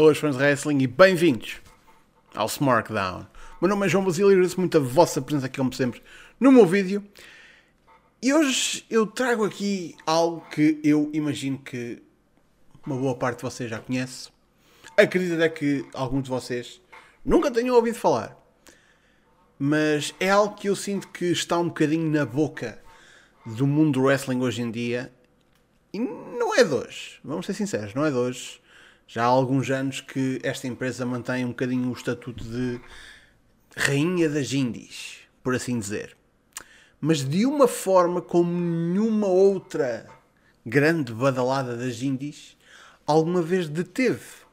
Boas fãs de wrestling e bem-vindos ao Smartdown. Meu nome é João Basílio e agradeço muito a vossa presença aqui, como sempre, no meu vídeo. E hoje eu trago aqui algo que eu imagino que uma boa parte de vocês já conhece. Acredito até que alguns de vocês nunca tenham ouvido falar. Mas é algo que eu sinto que está um bocadinho na boca do mundo do wrestling hoje em dia. E não é de hoje, vamos ser sinceros, não é de hoje. Já há alguns anos que esta empresa mantém um bocadinho o estatuto de rainha das indies, por assim dizer. Mas de uma forma como nenhuma outra grande badalada das indies alguma vez deteve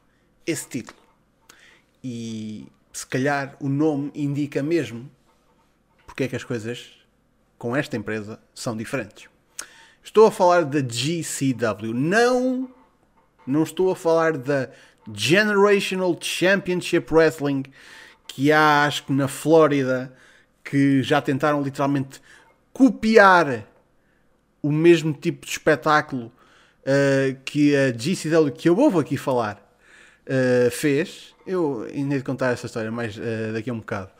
esse título. E se calhar o nome indica mesmo porque é que as coisas com esta empresa são diferentes. Estou a falar da GCW, não não estou a falar da Generational Championship Wrestling que há, acho que na Flórida, que já tentaram literalmente copiar o mesmo tipo de espetáculo uh, que a GCW, que eu vou aqui falar, uh, fez. Eu ainda de contar essa história mais uh, daqui a um bocado.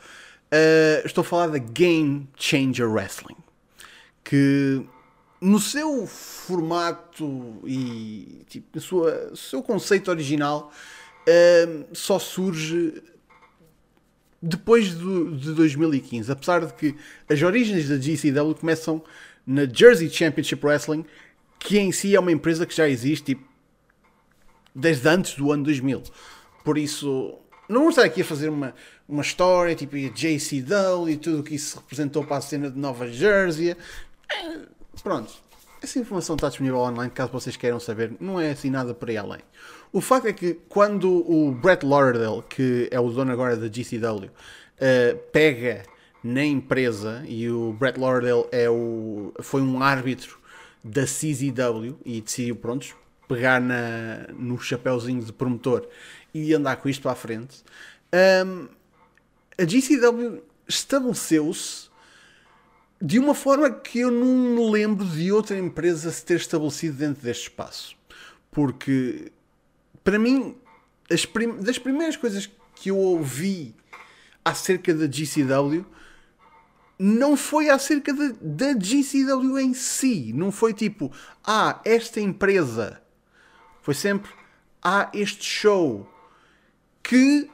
estou a falar da Game Changer Wrestling, que no seu formato e tipo, no sua, seu conceito original uh, só surge depois do, de 2015. Apesar de que as origens da GCW começam na Jersey Championship Wrestling, que em si é uma empresa que já existe tipo, desde antes do ano 2000. Por isso, não vou estar aqui a fazer uma, uma história tipo a JCW e tudo o que isso representou para a cena de Nova Jersey. Pronto, essa informação está disponível online, caso vocês queiram saber, não é assim nada por aí além. O facto é que quando o Brett Lauderdale, que é o dono agora da GCW, uh, eh, pega na empresa, e o Brett Lauderdale é o, foi um árbitro da CZW e decidiu, prontos, pegar na, no chapéuzinho de promotor e andar com isto para a frente, um, a GCW estabeleceu-se de uma forma que eu não me lembro de outra empresa se ter estabelecido dentro deste espaço. Porque, para mim, prim das primeiras coisas que eu ouvi acerca da GCW não foi acerca de, da GCW em si. Não foi tipo, ah, esta empresa. Foi sempre, ah, este show. Que,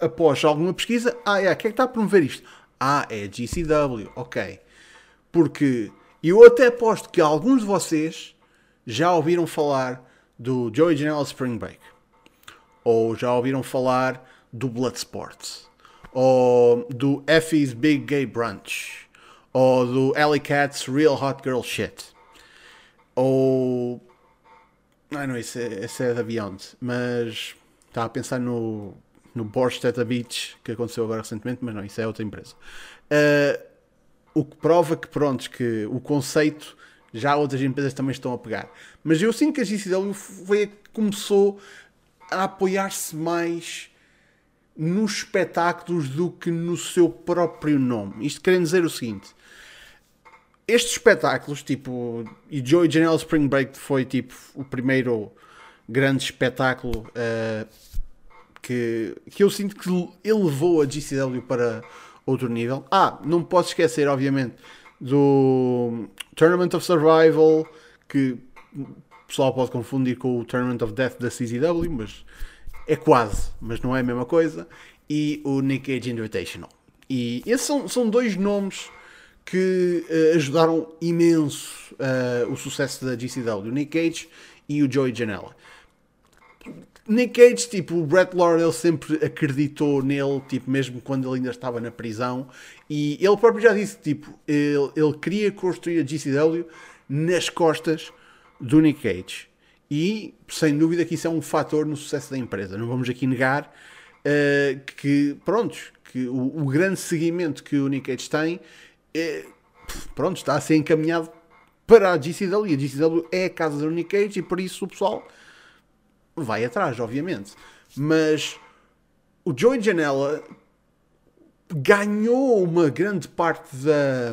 após alguma pesquisa, ah, é, quem é que está a promover isto? Ah, é GCW, ok. Porque eu até aposto que alguns de vocês já ouviram falar do Joey Janela Spring Break. Ou já ouviram falar do Bloodsport. Ou do Effie's Big Gay Brunch. Ou do Alley Cat's Real Hot Girl Shit. Ou. Ah, não, esse, é, esse é da Beyond. Mas estava a pensar no, no the Beach que aconteceu agora recentemente, mas não, isso é outra empresa. Uh, o que prova que, pronto, que o conceito já outras empresas também estão a pegar. Mas eu sinto que a GCW foi a que começou a apoiar-se mais nos espetáculos do que no seu próprio nome. Isto querendo dizer o seguinte: estes espetáculos, tipo, e Joey Janelle Spring Break foi tipo o primeiro grande espetáculo uh, que, que eu sinto que ele levou a GCW para outro nível. Ah, não posso esquecer, obviamente, do Tournament of Survival, que o pessoal pode confundir com o Tournament of Death da CZW, mas é quase, mas não é a mesma coisa. E o Nick Cage Invitational. E esses são, são dois nomes que uh, ajudaram imenso uh, o sucesso da GCW, o Nick Cage e o Joey Janela. Nick Cage, tipo, o Brett Lauderdale sempre acreditou nele, tipo, mesmo quando ele ainda estava na prisão. E ele próprio já disse, tipo, ele, ele queria construir a GCW nas costas do Nick Cage. E, sem dúvida, que isso é um fator no sucesso da empresa. Não vamos aqui negar uh, que, prontos, que o, o, grande seguimento que o Nick Cage tem, é, pronto, está a ser encaminhado para a GCW. E a GCW é a casa do Nick Cage e, por isso, o pessoal vai atrás, obviamente. Mas o Joey Janela ganhou uma grande parte da,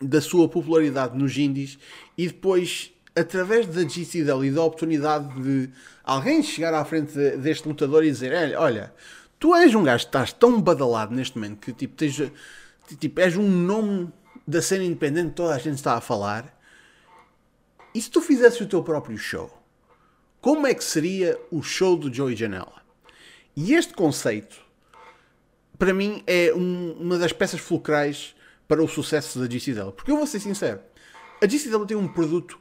da sua popularidade nos indies e depois através da GCW e da oportunidade de alguém chegar à frente deste lutador e dizer: Olha, tu és um gajo que estás tão badalado neste momento que tipo, tens, tipo, és um nome da cena independente toda a gente está a falar. E se tu fizesses o teu próprio show? Como é que seria o show do Joey Janela? E este conceito, para mim, é um, uma das peças fulcrais para o sucesso da GCW. Porque eu vou ser sincero, a GCW tem um produto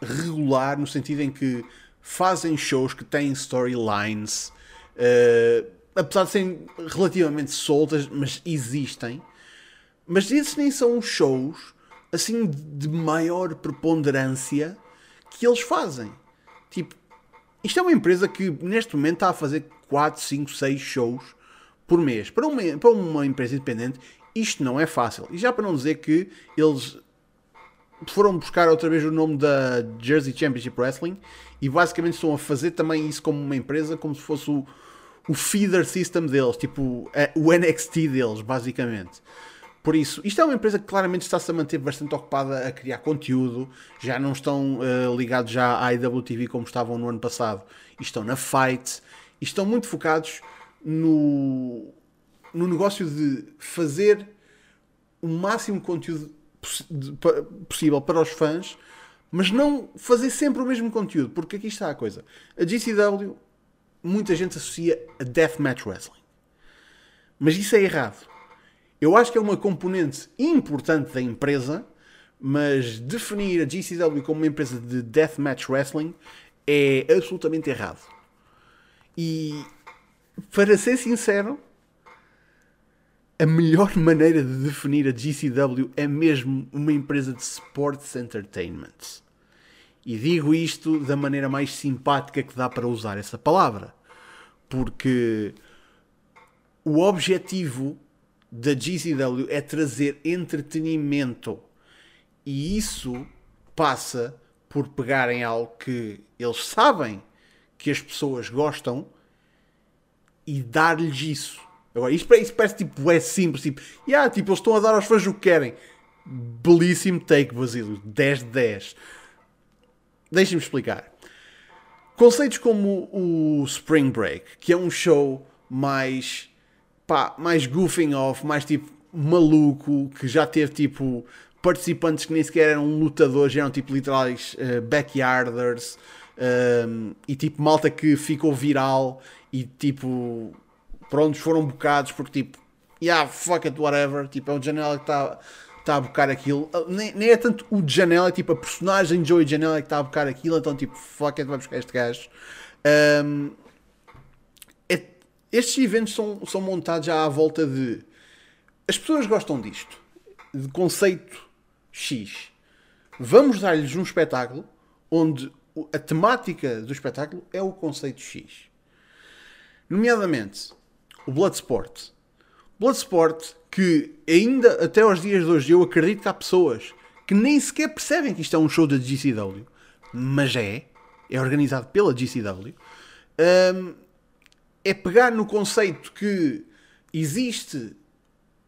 regular no sentido em que fazem shows que têm storylines, uh, apesar de serem relativamente soltas, mas existem. Mas esses nem são os shows assim de maior preponderância que eles fazem. Tipo, isto é uma empresa que neste momento está a fazer 4, 5, 6 shows por mês. Para uma, para uma empresa independente, isto não é fácil. E já para não dizer que eles foram buscar outra vez o nome da Jersey Championship Wrestling e basicamente estão a fazer também isso como uma empresa, como se fosse o, o feeder system deles, tipo o NXT deles, basicamente. Por isso, isto é uma empresa que claramente está-se a manter bastante ocupada a criar conteúdo, já não estão uh, ligados já à IWTV como estavam no ano passado, e estão na Fight, e estão muito focados no, no negócio de fazer o máximo conteúdo possível para os fãs, mas não fazer sempre o mesmo conteúdo, porque aqui está a coisa. A GCW, muita gente associa a Deathmatch Wrestling, mas isso é errado eu acho que é uma componente importante da empresa, mas definir a GCW como uma empresa de deathmatch wrestling é absolutamente errado. E para ser sincero, a melhor maneira de definir a GCW é mesmo uma empresa de sports entertainment. E digo isto da maneira mais simpática que dá para usar essa palavra. Porque o objetivo da GCW é trazer entretenimento. E isso passa por pegarem algo que eles sabem que as pessoas gostam e dar-lhes isso. Agora, isto, parece tipo, é simples, tipo, yeah, tipo, eles estão a dar aos fãs o que querem. Belíssimo take, Basílio. 10 de 10. Deixem-me explicar. Conceitos como o Spring Break, que é um show mais pá, mais goofing off, mais tipo maluco, que já teve tipo participantes que nem sequer eram lutadores, eram tipo literais uh, backyarders um, e tipo malta que ficou viral e tipo prontos foram bocados porque tipo yeah, fuck it, whatever, tipo é o Janela que está tá a bocar aquilo, ah, nem, nem, é tanto o Janela, é tipo a personagem Joey Janela que está a bocar aquilo, então tipo fuck it, vai buscar este gajo. Um, estes eventos são, são montados já à volta de. As pessoas gostam disto, de conceito X. Vamos dar-lhes um espetáculo onde a temática do espetáculo é o conceito X. Nomeadamente, o Bloodsport. Bloodsport, que ainda até aos dias de hoje eu acredito que há pessoas que nem sequer percebem que isto é um show da GCW, mas é, é organizado pela GCW. Um, é pegar no conceito que existe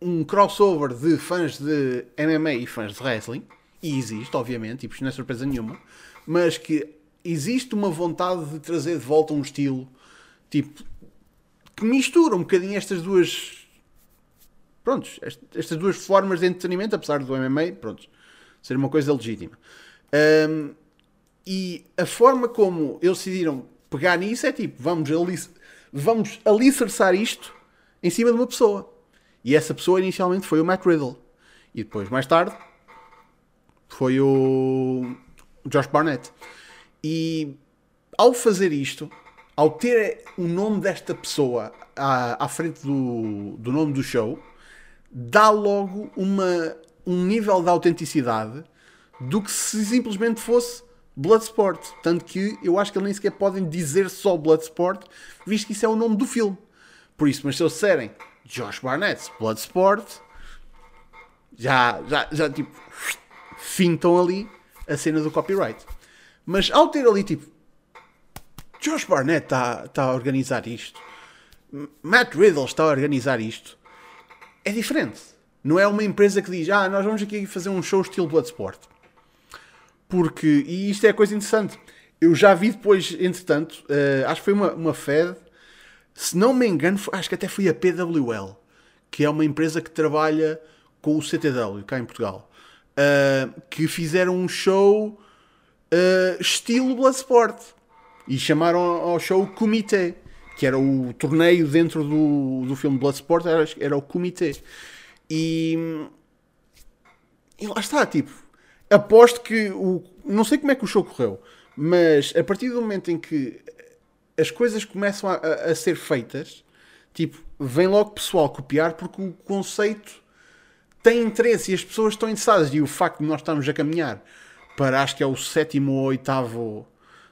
um crossover de fãs de MMA e fãs de wrestling, e existe, obviamente, tipo, isto não é surpresa nenhuma, mas que existe uma vontade de trazer de volta um estilo tipo que mistura um bocadinho estas duas prontos, estas duas formas de entretenimento, apesar do MMA, prontos, ser uma coisa legítima. Um, e a forma como eles decidiram pegar nisso é tipo, vamos ali vamos alicerçar isto em cima de uma pessoa. E essa pessoa inicialmente foi o Matt Riddle. E depois, mais tarde, foi o Josh Barnett. E ao fazer isto, ao ter o nome desta pessoa à, à frente do, do nome do show, dá logo uma, um nível de autenticidade do que se simplesmente fosse Bloodsport. Tanto que eu acho que eles nem sequer podem dizer só Bloodsport, visto que isso é o nome do filme. Por isso, mas se eles disserem Josh Barnett, Bloodsport, já, já, já tipo, fintam ali a cena do copyright. Mas ao ter ali tipo, Josh Barnett está tá a organizar isto, Matt Riddle está a organizar isto, é diferente. Não é uma empresa que diz, ah, nós vamos aqui fazer um show estilo Bloodsport. Porque, e isto é coisa interessante, eu já vi depois, entretanto, uh, acho que foi uma, uma Fed, se não me engano, foi, acho que até foi a PWL, que é uma empresa que trabalha com o CTW, cá em Portugal, uh, que fizeram um show uh, estilo Bloodsport e chamaram ao show Comitê, que era o torneio dentro do, do filme Bloodsport, era, era o Comitê. E, e lá está, tipo, aposto que o. Não sei como é que o show correu, mas a partir do momento em que as coisas começam a, a, a ser feitas, tipo, vem logo pessoal copiar porque o conceito tem interesse e as pessoas estão interessadas. E o facto de nós estarmos a caminhar para acho que é o sétimo ou oitavo,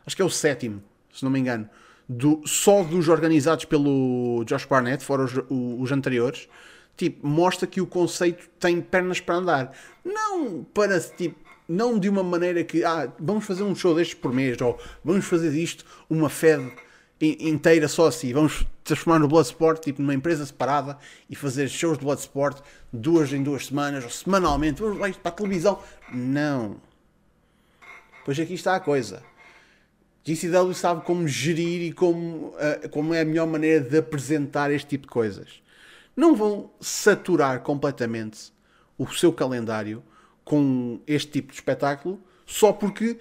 acho que é o sétimo, se não me engano, do, só dos organizados pelo Josh Barnett, fora os, os anteriores, tipo, mostra que o conceito tem pernas para andar. Não para, tipo, não de uma maneira que, ah, vamos fazer um show destes por mês, ou vamos fazer disto uma Fed inteira só assim, vamos transformar no Bloodsport, tipo, numa empresa separada e fazer shows de Bloodsport duas em duas semanas, ou semanalmente, vamos lá isto para a televisão. Não. Pois aqui está a coisa. GCW sabe como gerir e como, uh, como é a melhor maneira de apresentar este tipo de coisas. Não vão saturar completamente o seu calendário com este tipo de espetáculo só porque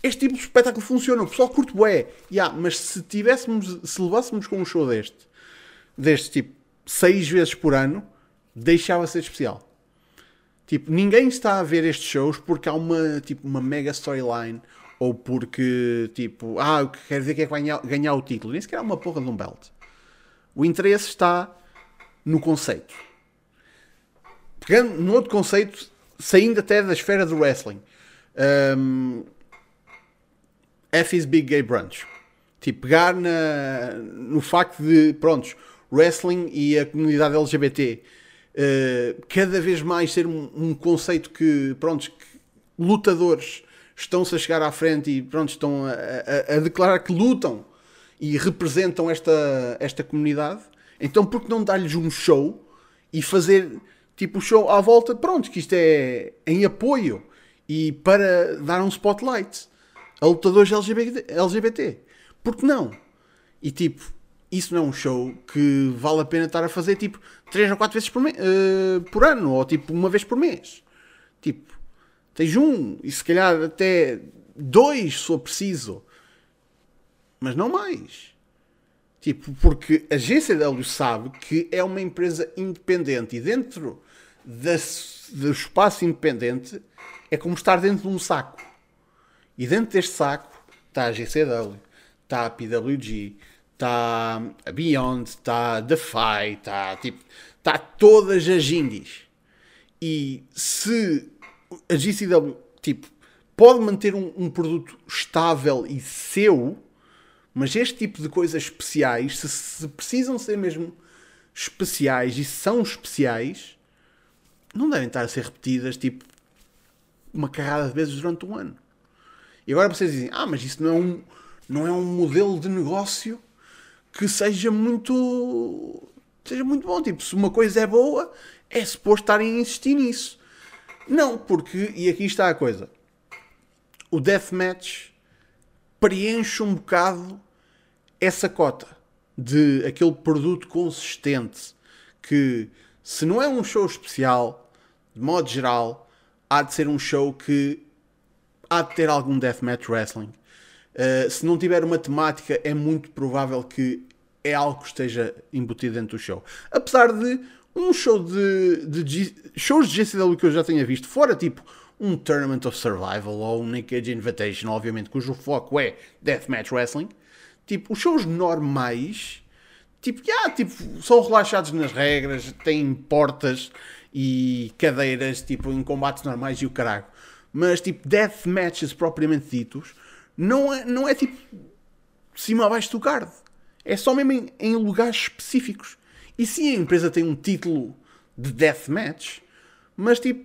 este tipo de espetáculo funciona. O pessoal curte bué. Yeah, mas se tivéssemos, se levássemos com um show deste, deste tipo, seis vezes por ano, deixava ser especial. Tipo, ninguém está a ver estes shows porque há uma, tipo, uma mega storyline ou porque, tipo, ah, o que quer dizer que é que vai ganhar, ganhar o título. Nem sequer é uma porra de um belt. O interesse está no conceito. Pegando no outro conceito, saindo até da esfera do wrestling. Um, F Big Gay Brunch. Tipo, pegar na, no facto de, prontos, wrestling e a comunidade LGBT uh, cada vez mais ser um, um conceito que, prontos, que lutadores estão-se a chegar à frente e, pronto, estão a, a, a, declarar que lutam e representam esta, esta comunidade. Então, por que não dar-lhes um show e fazer tipo o show à volta? Pronto, que isto é em apoio e para dar um spotlight a lutadores LGBT. LGBT. Por que não? E tipo, isso não é um show que vale a pena estar a fazer tipo 3 ou 4 vezes por, uh, por ano ou tipo uma vez por mês. Tipo, tens um e se calhar até dois se for preciso, mas não mais. Tipo, porque a GCW sabe que é uma empresa independente e dentro do espaço independente é como estar dentro de um saco. E dentro deste saco está a GCW, está a PWG, está a Beyond, está a Defy, está tipo, está todas as indies. E se a GCW tipo, pode manter um, um, produto estável e seu, mas este tipo de coisas especiais, se, se precisam ser mesmo especiais e são especiais, não devem estar a ser repetidas tipo uma carrada de vezes durante um ano. E agora vocês dizem, ah, mas isso não é um, não é um modelo de negócio que seja muito seja muito bom. Tipo, se uma coisa é boa, é suposto estarem a insistir nisso. Não, porque, e aqui está a coisa, o deathmatch preenche um bocado essa cota de aquele produto consistente que, se não é um show especial, de modo geral, há de ser um show que há de ter algum deathmatch wrestling. Uh, se não tiver uma temática, é muito provável que é algo que esteja embutido dentro do show. Apesar de um show de, de G, shows de GCW que eu já tenha visto, fora tipo um Tournament of Survival ou um Naked Invitation, obviamente, cujo foco é Deathmatch Wrestling, tipo, os shows normais, tipo, yeah, tipo, são relaxados nas regras, têm portas e cadeiras, tipo, em combates normais e o caralho. Mas, tipo, death matches propriamente ditos, não é, não é tipo cima abaixo do card. É só mesmo em, em lugares específicos. E sim, a empresa tem um título de deathmatch, mas tipo,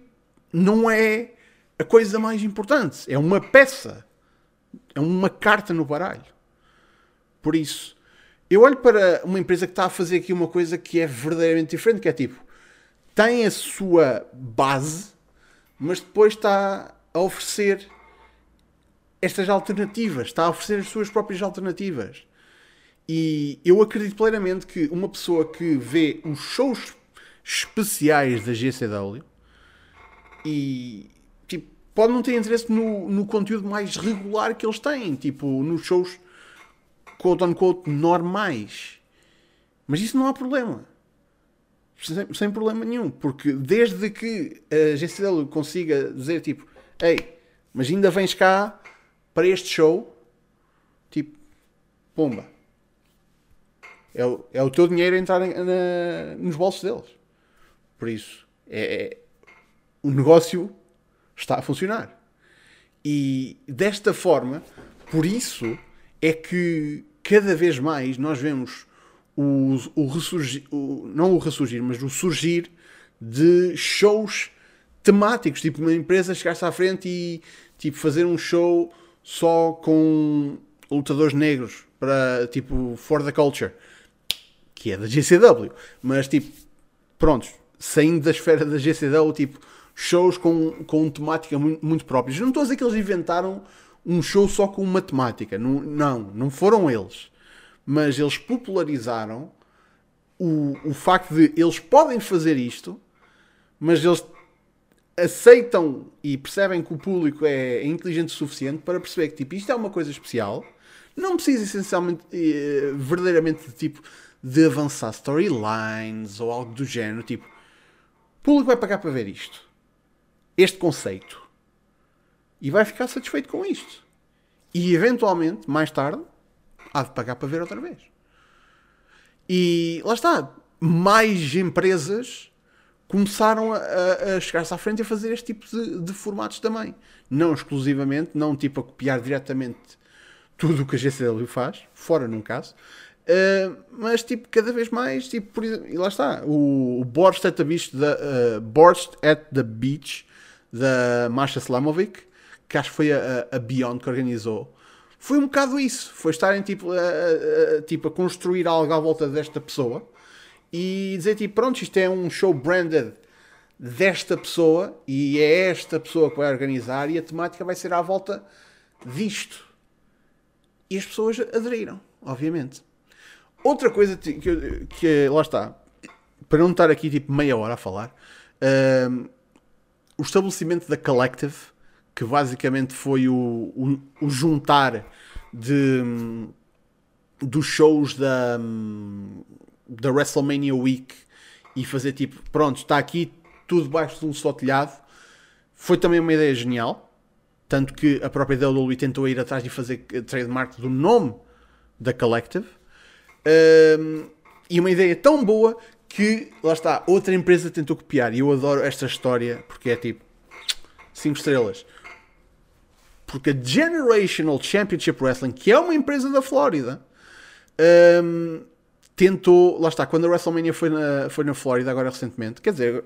não é a coisa mais importante. É uma peça. É uma carta no baralho. Por isso, eu olho para uma empresa que está a fazer aqui uma coisa que é verdadeiramente diferente, que é tipo, tem a sua base, mas depois está a oferecer estas alternativas, está a oferecer as suas próprias alternativas. E eu acredito plenamente que uma pessoa que vê os shows especiais da GCW e pode não ter interesse no, no conteúdo mais regular que eles têm, tipo, nos shows quote unquote normais. Mas isso não há problema. Sem, sem problema nenhum. Porque desde que a GCW consiga dizer tipo, ei, mas ainda vens cá para este show, tipo, pomba. É o, é o teu dinheiro a entrar na, nos bolsos deles. Por isso, é, é, o negócio está a funcionar. E desta forma, por isso é que cada vez mais nós vemos o, o ressurgir, o, não o ressurgir, mas o surgir de shows temáticos, tipo uma empresa chegar-se à frente e tipo fazer um show só com lutadores negros para tipo for the culture, que é da GCW, mas tipo, prontos, saindo da esfera da GCW, tipo shows com, com temática muito, muito próprias. Não estou a dizer que eles inventaram um show só com uma temática. Não, não, não foram eles. Mas eles popularizaram o, o facto de eles podem fazer isto, mas eles aceitam e percebem que o público é inteligente o suficiente para perceber que tipo, isto é uma coisa especial. Não precisa essencialmente, eh, verdadeiramente, de, tipo, de avançar storylines ou algo do género. Tipo, o público vai pagar para ver isto este conceito e vai ficar satisfeito com isto. E eventualmente, mais tarde, há de pagar para ver outra vez. E lá está, mais empresas começaram a, a chegar-se à frente e a fazer este tipo de, de, formatos também. Não exclusivamente, não tipo a copiar diretamente tudo o que a GCW faz, fora num caso, uh, mas tipo cada vez mais, tipo, por exemplo, e lá está, o, o Borst at the Beach, uh, Borst at the Beach da Masha Slamovic, que acho que foi a, a Beyond que organizou, foi um bocado isso. Foi estarem tipo a, a, tipo, a construir algo à volta desta pessoa e dizer tipo, pronto, isto é um show branded desta pessoa e é esta pessoa que vai organizar e a temática vai ser à volta disto. E as pessoas aderiram, obviamente. Outra coisa que, que lá está, para não estar aqui tipo meia hora a falar, uh, o estabelecimento da Collective, que basicamente foi o, o, o juntar de, dos shows da, da WrestleMania Week e fazer tipo, pronto, está aqui tudo debaixo de um só telhado, foi também uma ideia genial. Tanto que a própria WWE tentou ir atrás e fazer trademark do nome da Collective. Um, e uma ideia tão boa que, lá está, outra empresa tentou copiar. E eu adoro esta história porque é tipo 5 estrelas. Porque a Generational Championship Wrestling, que é uma empresa da Flórida, um, tentou. Lá está, quando a WrestleMania foi na, foi na Flórida, agora recentemente, quer dizer,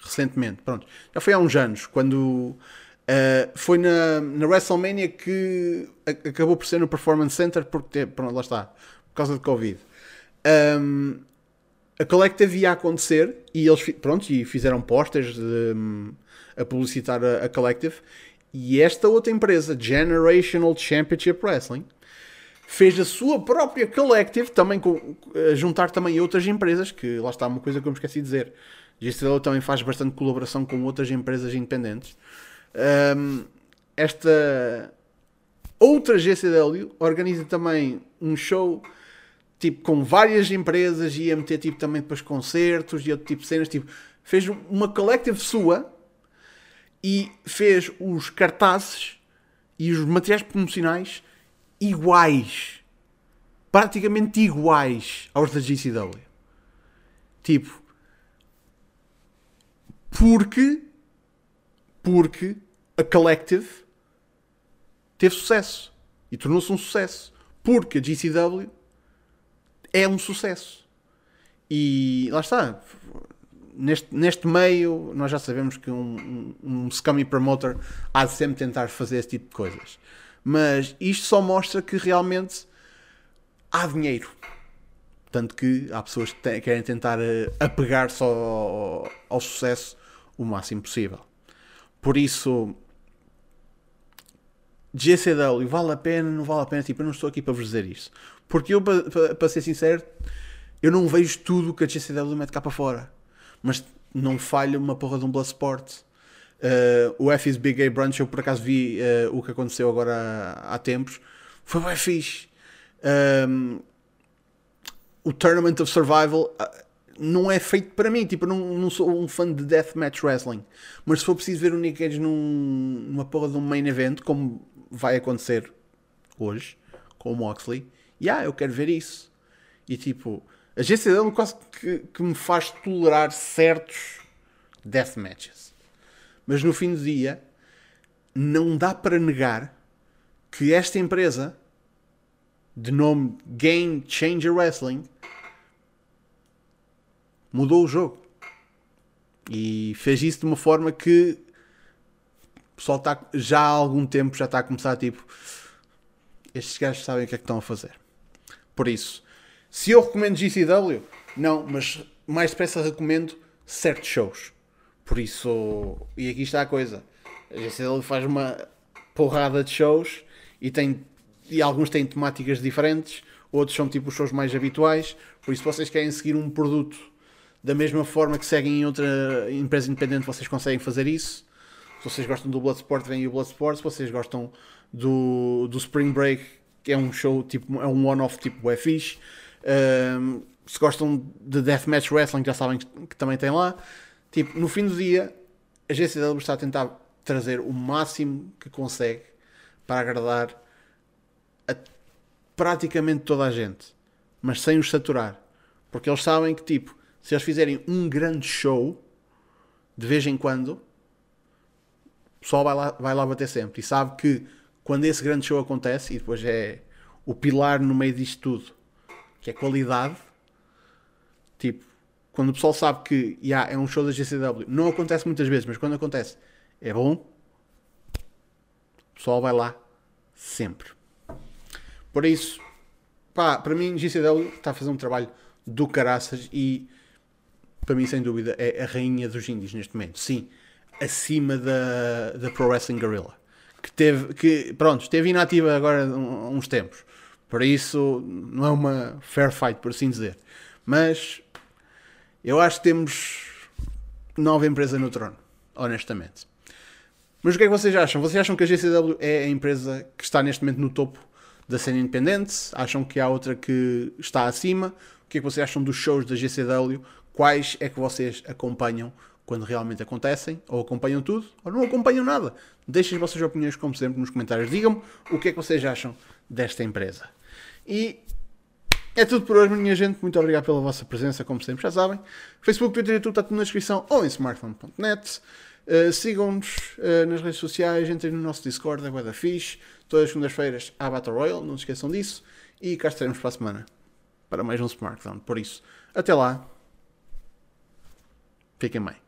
recentemente, pronto, já foi há uns anos, quando. Uh, foi na, na WrestleMania que acabou por ser no Performance Center, porque, pronto, lá está, por causa de Covid. Um, a Collective ia acontecer e eles pronto, e fizeram posters um, a publicitar a, a, Collective. E esta outra empresa, Generational Championship Wrestling, fez a sua própria Collective, também com, a juntar também outras empresas, que lá está uma coisa que eu me esqueci de dizer. GCW também faz bastante colaboração com outras empresas independentes. Um, esta outra GCW organiza também um show tipo, com várias empresas, ia meter tipo, também depois concertos e outro tipo de cenas, tipo, fez uma collective sua e fez os cartazes e os materiais promocionais iguais. Praticamente iguais aos da GCW. Tipo, porque porque a Collective teve sucesso e tornou-se um sucesso. Porque a GCW é um sucesso. E lá está. Neste, neste meio, nós já sabemos que um, um, um scummy promoter há de sempre tentar fazer esse tipo de coisas. Mas isto só mostra que realmente há dinheiro. Tanto que há pessoas que querem tentar eh, apegar-se ao, ao, ao sucesso o máximo possível. Por isso, GCW, vale a pena, não vale a pena? Tipo, eu não estou aqui para vos dizer isso. Porque eu, para, para ser sincero, eu não vejo tudo que a GCW mete cá para fora. Mas não falha uma porra de um Bloodsport. Uh, o F is Big Gay Brunch, eu por acaso vi uh, o que aconteceu agora há, há tempos. Foi bem fixe. Um, o Tournament of Survival uh, não é feito para mim. Tipo, eu não, não sou um fã de Deathmatch Wrestling. Mas se for preciso ver o Nick Cage num, numa porra de um main event, como vai acontecer hoje com o Moxley, yeah, eu quero ver isso. E tipo, a GCW quase que, que me faz tolerar certos deathmatches. Mas no fim do dia, não dá para negar que esta empresa, de nome Game Changer Wrestling, mudou o jogo. E fez isso de uma forma que pessoal está, já há algum tempo já está a começar tipo estes gajos sabem o que é que estão a fazer. Por isso, se eu recomendo GCW, não, mas mais depressa recomendo certos shows. Por isso, e aqui está a coisa: a GCW faz uma porrada de shows e, tem, e alguns têm temáticas diferentes, outros são tipo os shows mais habituais. Por isso, se vocês querem seguir um produto da mesma forma que seguem em outra empresa independente, vocês conseguem fazer isso. Se vocês gostam do Bloodsport, vem o Bloodsport. Se vocês gostam do, do Spring Break, que é um show, tipo, é um one-off tipo é fixe. Um, se gostam de Deathmatch Wrestling, já sabem que, que, também tem lá. Tipo, no fim do dia, a GCW está a tentar trazer o máximo que consegue para agradar a praticamente toda a gente, mas sem os saturar. Porque eles sabem que, tipo, se eles fizerem um grande show, de vez em quando, o pessoal vai lá, vai lá bater sempre. E sabe que quando esse grande show acontece, e depois é o pilar no meio disto tudo, que é qualidade, tipo, quando o pessoal sabe que yeah, é um show da GCW, não acontece muitas vezes, mas quando acontece é bom, o pessoal vai lá sempre. Por isso, pá, para mim, GCW está a fazer um trabalho do caraças e para mim, sem dúvida, é a rainha dos indies neste momento. Sim, acima da, da Pro Wrestling Guerrilla. Que teve, que, pronto, esteve inativa agora uns tempos. Por isso, não é uma fair fight, por assim dizer. Mas eu acho que temos nova empresa no trono, honestamente. Mas o que é que vocês acham? Vocês acham que a GCW é a empresa que está neste momento no topo da cena independente? Acham que há outra que está acima? O que é que vocês acham dos shows da GCW? Quais é que vocês acompanham quando realmente acontecem? Ou acompanham tudo? Ou não acompanham nada? Deixem as vossas opiniões, como sempre, nos comentários. Digam-me o que é que vocês acham desta empresa. E é tudo por hoje, minha gente. Muito obrigado pela vossa presença, como sempre, já sabem. Facebook, Twitter e YouTube está tudo na descrição ou em smartphone.net. Uh, Sigam-nos uh, nas redes sociais, entrem no nosso Discord, é da Fish. Todas as segundas-feiras há Battle Royale, não se esqueçam disso. E cá estaremos para a semana para mais um Smartphone. Por isso, até lá. Fiquem bem.